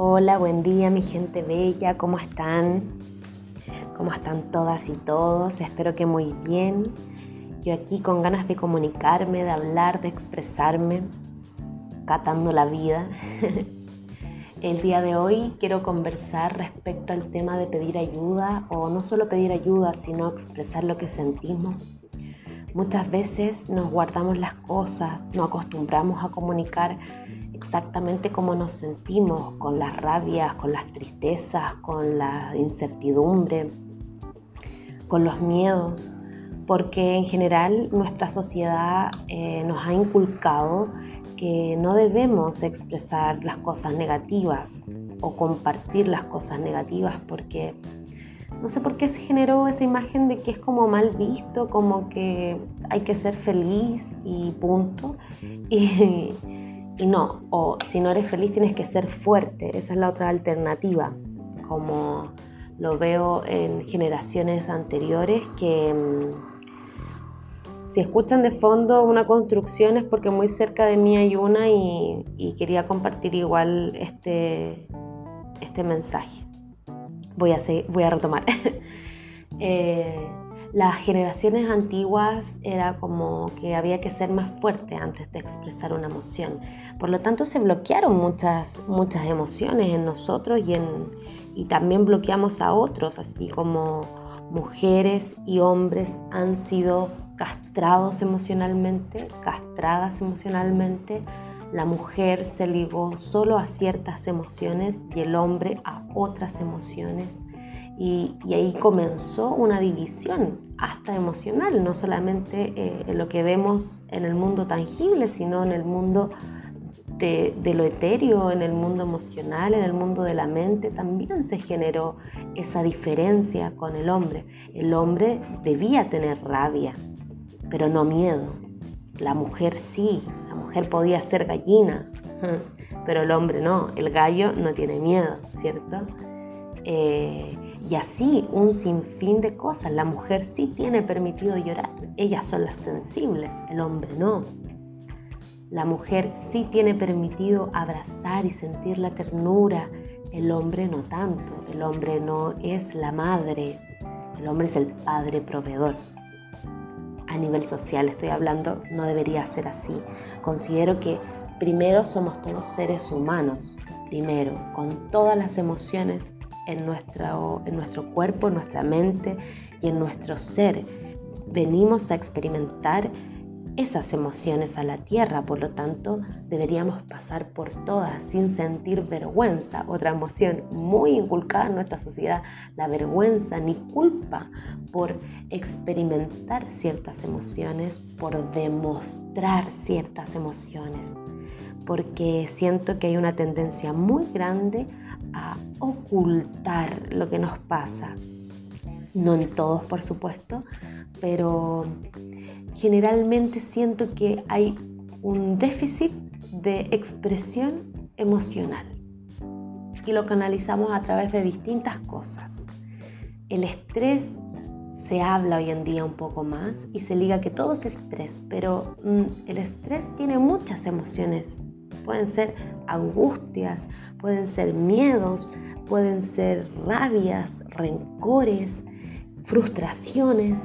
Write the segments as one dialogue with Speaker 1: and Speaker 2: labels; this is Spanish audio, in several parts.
Speaker 1: Hola, buen día mi gente bella, ¿cómo están? ¿Cómo están todas y todos? Espero que muy bien. Yo aquí con ganas de comunicarme, de hablar, de expresarme, catando la vida. El día de hoy quiero conversar respecto al tema de pedir ayuda o no solo pedir ayuda, sino expresar lo que sentimos. Muchas veces nos guardamos las cosas, no acostumbramos a comunicar exactamente cómo nos sentimos con las rabias, con las tristezas, con la incertidumbre, con los miedos, porque en general nuestra sociedad eh, nos ha inculcado que no debemos expresar las cosas negativas o compartir las cosas negativas porque no sé por qué se generó esa imagen de que es como mal visto, como que hay que ser feliz y punto. Y, y no, o si no eres feliz tienes que ser fuerte, esa es la otra alternativa, como lo veo en generaciones anteriores que mm, si escuchan de fondo una construcción es porque muy cerca de mí hay una y, quería compartir igual este, este mensaje. Voy a, voy a retomar. eh, las generaciones antiguas era como que había que ser más fuerte antes de expresar una emoción. Por lo tanto, se bloquearon muchas, muchas emociones en nosotros y, en, y también bloqueamos a otros, así como mujeres y hombres han sido castrados emocionalmente, castradas emocionalmente. La mujer se ligó solo a ciertas emociones y el hombre a otras emociones y, ahí comenzó una división hasta emocional, no solamente eh, en lo que vemos en el mundo tangible, sino en el mundo de, lo etéreo, en el mundo emocional, en el mundo de la mente, también se generó esa diferencia con el hombre. El hombre debía tener rabia, pero no miedo. La mujer sí, la mujer podía ser gallina, pero el hombre no, el gallo no tiene miedo, ¿cierto? Eh, y así un sinfín de cosas. La mujer sí tiene permitido llorar, ellas son las sensibles, el hombre no. La mujer sí tiene permitido abrazar y sentir la ternura, el hombre no tanto. El hombre no es la madre, el hombre es el padre proveedor. A nivel social estoy hablando, no debería ser así. Considero que primero somos todos seres humanos, primero, con todas las emociones en nuestro, en nuestro cuerpo, en nuestra mente y en nuestro ser. Venimos a experimentar esas emociones a la tierra, por lo tanto deberíamos pasar por todas sin sentir vergüenza, otra emoción muy inculcada en nuestra sociedad, la vergüenza ni culpa por experimentar ciertas emociones, por demostrar ciertas emociones, porque siento que hay una tendencia muy grande a ocultar lo que nos pasa. No en todos, por supuesto, pero generalmente siento que hay un déficit de expresión emocional y lo canalizamos a través de distintas cosas. El estrés se habla hoy en día un poco más y se liga que todo es estrés, pero mm, el estrés tiene muchas emociones Pueden ser angustias, pueden ser miedos, pueden ser rabias, rencores, frustraciones.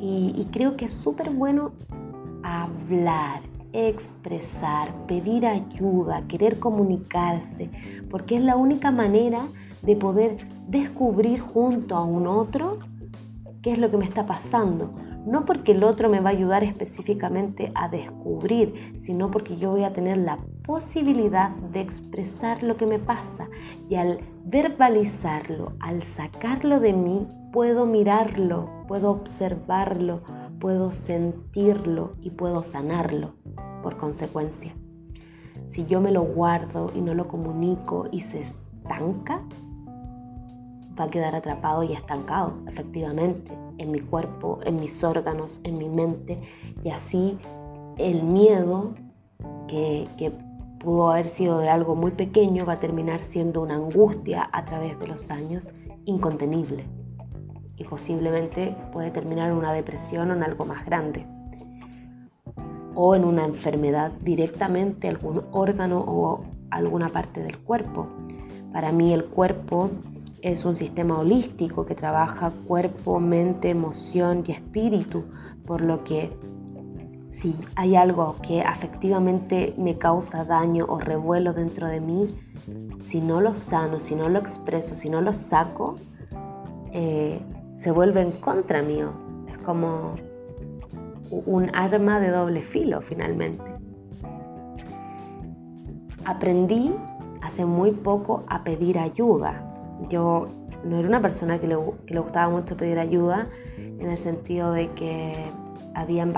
Speaker 1: Y, creo que es súper bueno hablar, expresar, pedir ayuda, querer comunicarse, porque es la única manera de poder descubrir junto a un otro qué es lo que me está pasando no porque el otro me va a ayudar específicamente a descubrir, sino porque yo voy a tener la posibilidad de expresar lo que me pasa y al verbalizarlo, al sacarlo de mí, puedo mirarlo, puedo observarlo, puedo sentirlo y puedo sanarlo por consecuencia. Si yo me lo guardo y no lo comunico y se estanca, va a quedar atrapado y estancado, efectivamente en mi cuerpo, en mis órganos, en mi mente y así el miedo que, pudo haber sido de algo muy pequeño va a terminar siendo una angustia a través de los años incontenible y posiblemente puede terminar en una depresión o en algo más grande o en una enfermedad directamente algún órgano o alguna parte del cuerpo. Para mí el cuerpo es un sistema holístico que trabaja cuerpo, mente, emoción y espíritu, por lo que si hay algo que afectivamente me causa daño o revuelo dentro de mí, si no lo sano, si no lo expreso, si no lo saco, eh, se vuelve en contra mío. Es como un arma de doble filo finalmente. Aprendí hace muy poco a pedir ayuda. Yo no era una persona le, que le gustaba mucho pedir ayuda en el sentido de que habían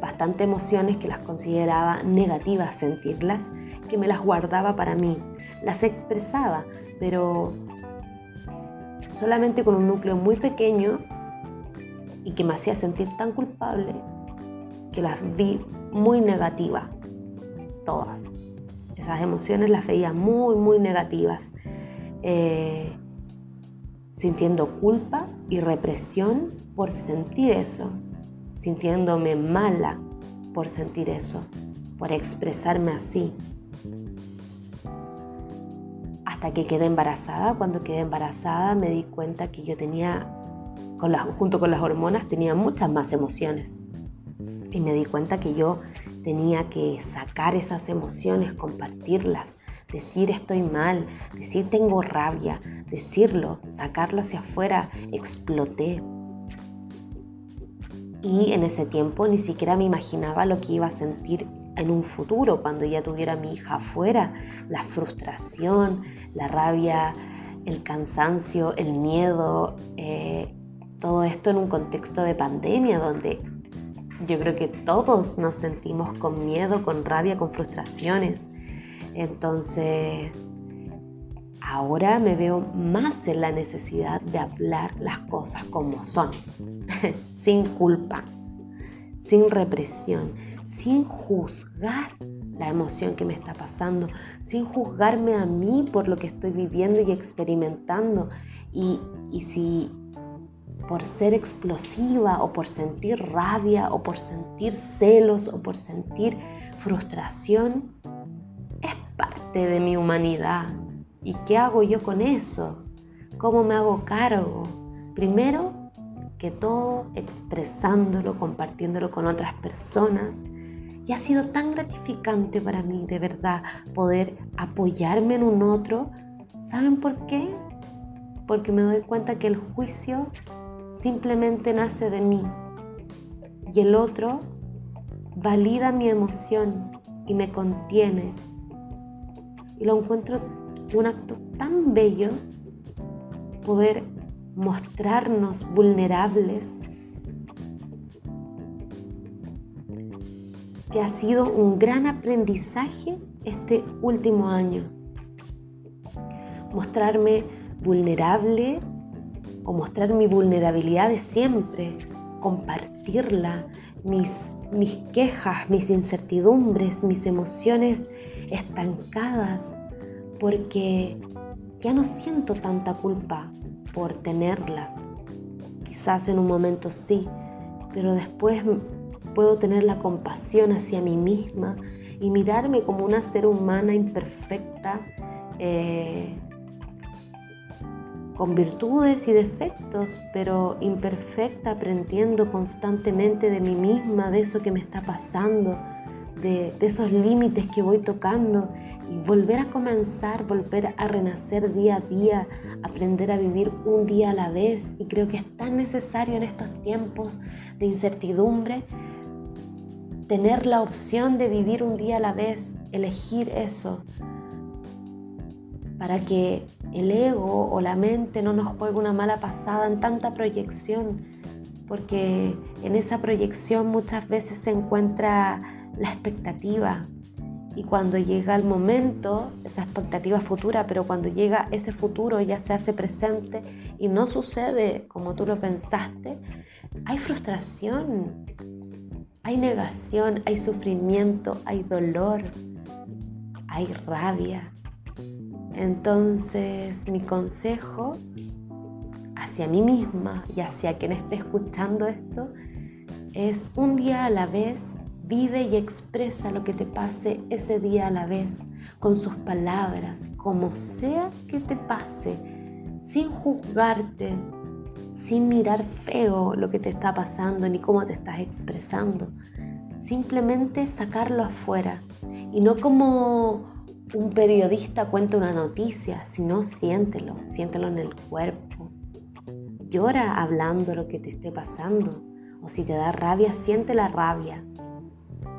Speaker 1: bastante emociones que las consideraba negativas sentirlas, que me las guardaba para mí. Las expresaba, pero solamente con un núcleo muy pequeño y que me hacía sentir tan culpable que las vi muy negativas, todas. Esas emociones las veía muy, muy negativas, eh, sintiendo culpa y represión por sentir eso, sintiéndome mala por sentir eso, por expresarme así. Hasta que quedé embarazada, cuando quedé embarazada me di cuenta que yo tenía, junto con las hormonas, tenía muchas más emociones. Y me di cuenta que yo tenía que sacar esas emociones, compartirlas, decir estoy mal, decir tengo rabia, decirlo, sacarlo hacia afuera, exploté. Y en ese tiempo ni siquiera me imaginaba lo que iba a sentir en un futuro cuando ya tuviera mi hija afuera, la frustración, la rabia, el cansancio, el miedo, eh, todo esto en un contexto de pandemia donde yo creo que todos nos sentimos con miedo, con rabia, con frustraciones. Entonces, ahora me veo más en la necesidad de hablar las cosas como son, sin culpa, sin represión, sin juzgar la emoción que me está pasando, sin juzgarme a mí por lo que estoy viviendo y experimentando. Y, y si por ser explosiva o por sentir rabia o por sentir celos o por sentir frustración, es parte de mi humanidad. ¿Y qué hago yo con eso? ¿Cómo me hago cargo? Primero que todo expresándolo, compartiéndolo con otras personas. Y ha sido tan gratificante para mí, de verdad, poder apoyarme en un otro. ¿Saben por qué? Porque me doy cuenta que el juicio simplemente nace de mí y el otro valida mi emoción y me contiene. Y lo encuentro un acto tan bello poder mostrarnos vulnerables que ha sido un gran aprendizaje este último año. Mostrarme vulnerable o mostrar mi vulnerabilidad de siempre, compartirla, mis, mis quejas, mis incertidumbres, mis emociones estancadas, porque ya no siento tanta culpa por tenerlas. Quizás en un momento sí, pero después puedo tener la compasión hacia mí misma y mirarme como una ser humana imperfecta, eh, con virtudes y defectos, pero imperfecta, aprendiendo constantemente de mí misma, de eso que me está pasando, de, esos límites que voy tocando y volver a comenzar, volver a renacer día a día, aprender a vivir un día a la vez. Y creo que es tan necesario en estos tiempos de incertidumbre tener la opción de vivir un día a la vez, elegir eso, para que el ego o la mente no nos juegue una mala pasada en tanta proyección, porque en esa proyección muchas veces se encuentra la expectativa. Y cuando llega el momento, esa expectativa futura, pero cuando llega ese futuro ya se hace presente y no sucede como tú lo pensaste, hay frustración, hay negación, hay sufrimiento, hay dolor, hay rabia. Entonces mi consejo hacia mí misma y hacia quien esté escuchando esto es un día a la vez Vive y expresa lo que te pase ese día a la vez, con sus palabras, como sea que te pase, sin juzgarte, sin mirar feo lo que te está pasando ni cómo te estás expresando. Simplemente sacarlo afuera y no como un periodista cuenta una noticia, sino siéntelo, siéntelo en el cuerpo. Llora hablando lo que te esté pasando. O si te da rabia, siente la rabia.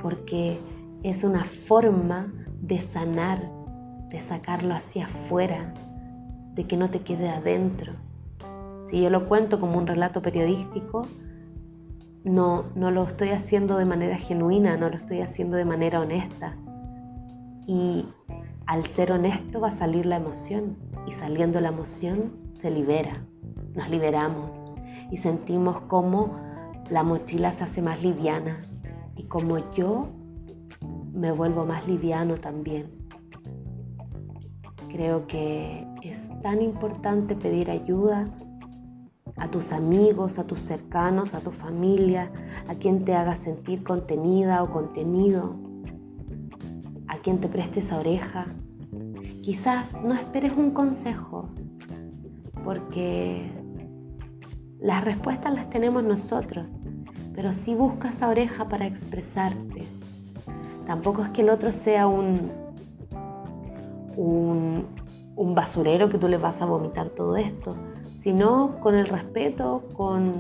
Speaker 1: Porque es una forma de sanar, de sacarlo hacia afuera, de que no te quede adentro. Si yo lo cuento como un relato periodístico, no, no lo estoy haciendo de manera genuina, no lo estoy haciendo de manera honesta. Y al ser honesto va a salir la emoción y saliendo la emoción se libera, nos liberamos y sentimos como la mochila se hace más liviana y como yo me vuelvo más liviano también. Creo que es tan importante pedir ayuda a tus amigos, a tus cercanos, a tu familia, a quien te haga sentir contenida o contenido, a quien te preste esa oreja. Quizás no esperes un consejo, porque las respuestas las tenemos nosotros, pero sí busca esa oreja para expresarte. Tampoco es que el otro sea un, un, un basurero que tú le vas a vomitar todo esto, sino con el respeto, con,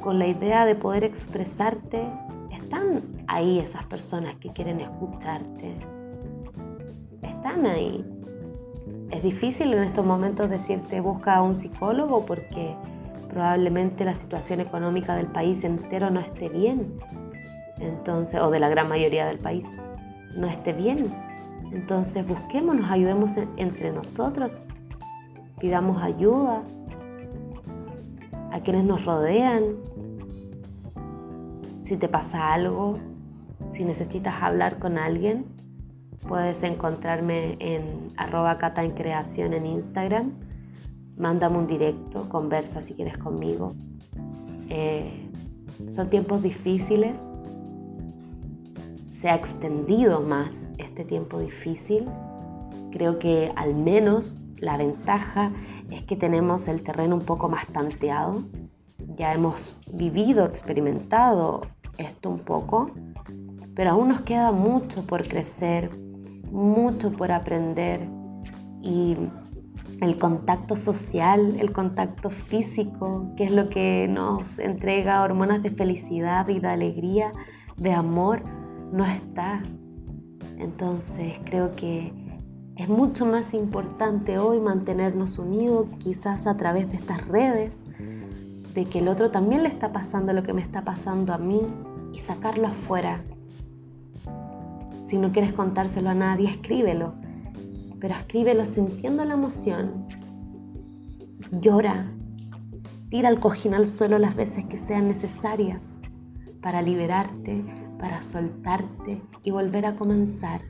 Speaker 1: con la idea de poder expresarte están ahí esas personas que quieren escucharte. Están ahí. Es difícil en estos momentos decirte busca a un psicólogo porque probablemente la situación económica del país entero no esté bien. Entonces, o de la gran mayoría del país, no esté bien. Entonces busquémonos, ayudemos entre nosotros, pidamos ayuda a quienes nos rodean, si te pasa algo, si necesitas hablar con alguien, puedes encontrarme en arroba cata en creación en Instagram. Mándame un directo, conversa si quieres conmigo. Eh, son tiempos difíciles. Se ha extendido más este tiempo difícil. Creo que al menos la ventaja es que tenemos el terreno un poco más tanteado. Ya hemos vivido, experimentado esto un poco, pero aún nos queda mucho por crecer, mucho por aprender y el contacto social, el contacto físico, que es lo que nos entrega hormonas de felicidad y de alegría, de amor, no está. Entonces creo que es mucho más importante hoy mantenernos unidos, quizás a través de estas redes, de que el otro también le está pasando lo que me está pasando a mí y sacarlo afuera. Si no quieres contárselo a nadie, escríbelo, pero escríbelo sintiendo la emoción. Llora, tira el cojín al suelo las veces que sean necesarias para liberarte, para soltarte y volver a comenzar.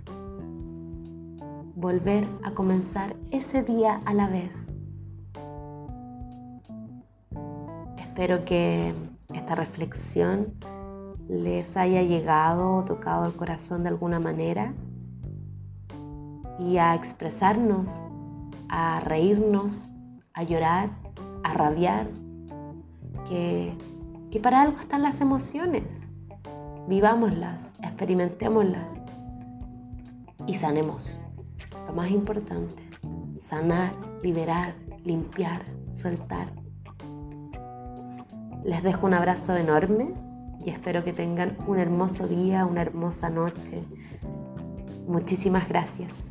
Speaker 1: Volver a comenzar ese día a la vez. Espero que esta reflexión les haya llegado o tocado el corazón de alguna manera y a expresarnos, a reírnos, a llorar, a rabiar, que, que para algo están las emociones. Vivámoslas, experimentémoslas y sanemos. Lo más importante, sanar, liberar, limpiar, soltar. Les dejo un abrazo enorme y espero que tengan un hermoso día, una hermosa noche. Muchísimas gracias.